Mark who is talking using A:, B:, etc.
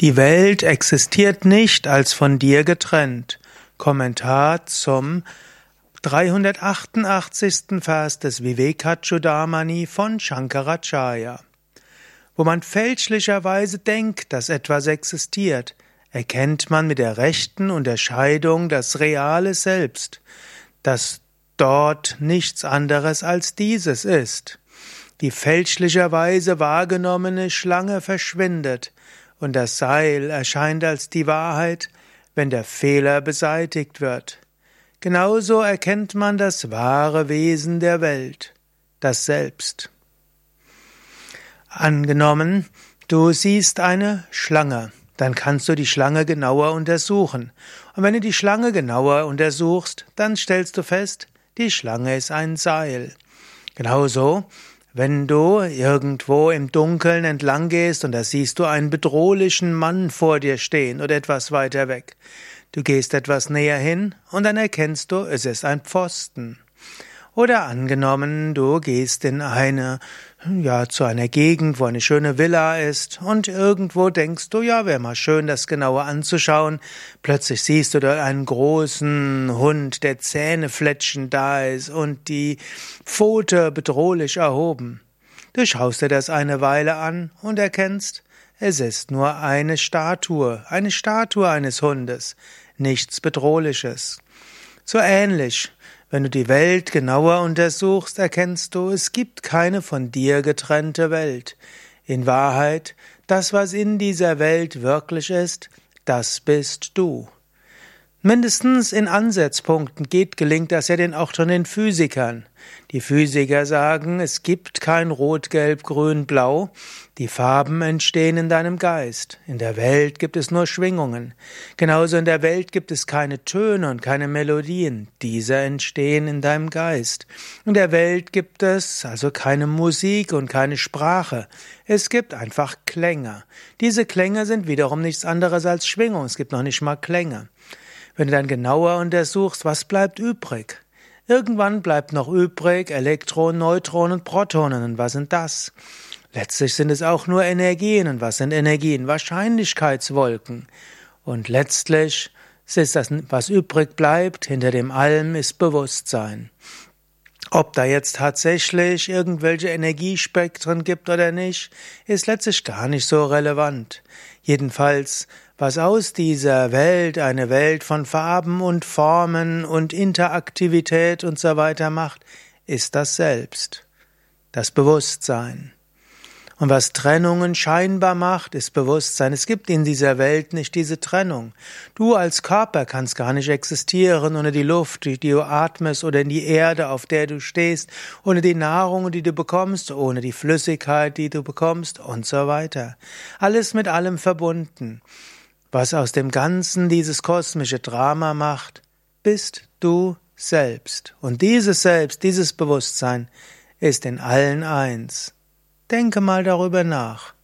A: Die Welt existiert nicht als von dir getrennt. Kommentar zum 388. Vers des Vivekachudamani von Shankaracharya. Wo man fälschlicherweise denkt, dass etwas existiert, erkennt man mit der rechten Unterscheidung das reale Selbst, dass dort nichts anderes als dieses ist. Die fälschlicherweise wahrgenommene Schlange verschwindet, und das Seil erscheint als die Wahrheit, wenn der Fehler beseitigt wird. Genauso erkennt man das wahre Wesen der Welt, das Selbst. Angenommen, du siehst eine Schlange, dann kannst du die Schlange genauer untersuchen. Und wenn du die Schlange genauer untersuchst, dann stellst du fest, die Schlange ist ein Seil. Genauso wenn du irgendwo im Dunkeln entlang gehst und da siehst du einen bedrohlichen Mann vor dir stehen oder etwas weiter weg. Du gehst etwas näher hin und dann erkennst du, es ist ein Pfosten. Oder angenommen, du gehst in eine, ja, zu einer Gegend, wo eine schöne Villa ist und irgendwo denkst du, ja, wäre mal schön, das genauer anzuschauen. Plötzlich siehst du da einen großen Hund, der Zähnefletschen da ist und die Pfote bedrohlich erhoben. Du schaust dir das eine Weile an und erkennst, es ist nur eine Statue, eine Statue eines Hundes, nichts Bedrohliches. So ähnlich wenn du die Welt genauer untersuchst, erkennst du, es gibt keine von dir getrennte Welt. In Wahrheit, das, was in dieser Welt wirklich ist, das bist du. Mindestens in Ansatzpunkten geht, gelingt das ja den auch schon den Physikern. Die Physiker sagen, es gibt kein Rot, Gelb, Grün, Blau. Die Farben entstehen in deinem Geist. In der Welt gibt es nur Schwingungen. Genauso in der Welt gibt es keine Töne und keine Melodien. Diese entstehen in deinem Geist. In der Welt gibt es also keine Musik und keine Sprache. Es gibt einfach Klänge. Diese Klänge sind wiederum nichts anderes als Schwingungen. Es gibt noch nicht mal Klänge. Wenn du dann genauer untersuchst, was bleibt übrig? Irgendwann bleibt noch übrig Elektronen, Neutronen und Protonen. Und was sind das? Letztlich sind es auch nur Energien. Und was sind Energien? Wahrscheinlichkeitswolken. Und letztlich ist das, was übrig bleibt, hinter dem Allem ist Bewusstsein. Ob da jetzt tatsächlich irgendwelche Energiespektren gibt oder nicht, ist letztlich gar nicht so relevant. Jedenfalls, was aus dieser Welt eine Welt von Farben und Formen und Interaktivität und so weiter macht, ist das Selbst, das Bewusstsein. Und was Trennungen scheinbar macht, ist Bewusstsein. Es gibt in dieser Welt nicht diese Trennung. Du als Körper kannst gar nicht existieren ohne die Luft, die du atmest, oder in die Erde, auf der du stehst, ohne die Nahrung, die du bekommst, ohne die Flüssigkeit, die du bekommst und so weiter. Alles mit allem verbunden. Was aus dem Ganzen dieses kosmische Drama macht, bist du selbst. Und dieses Selbst, dieses Bewusstsein ist in allen eins. Denke mal darüber nach.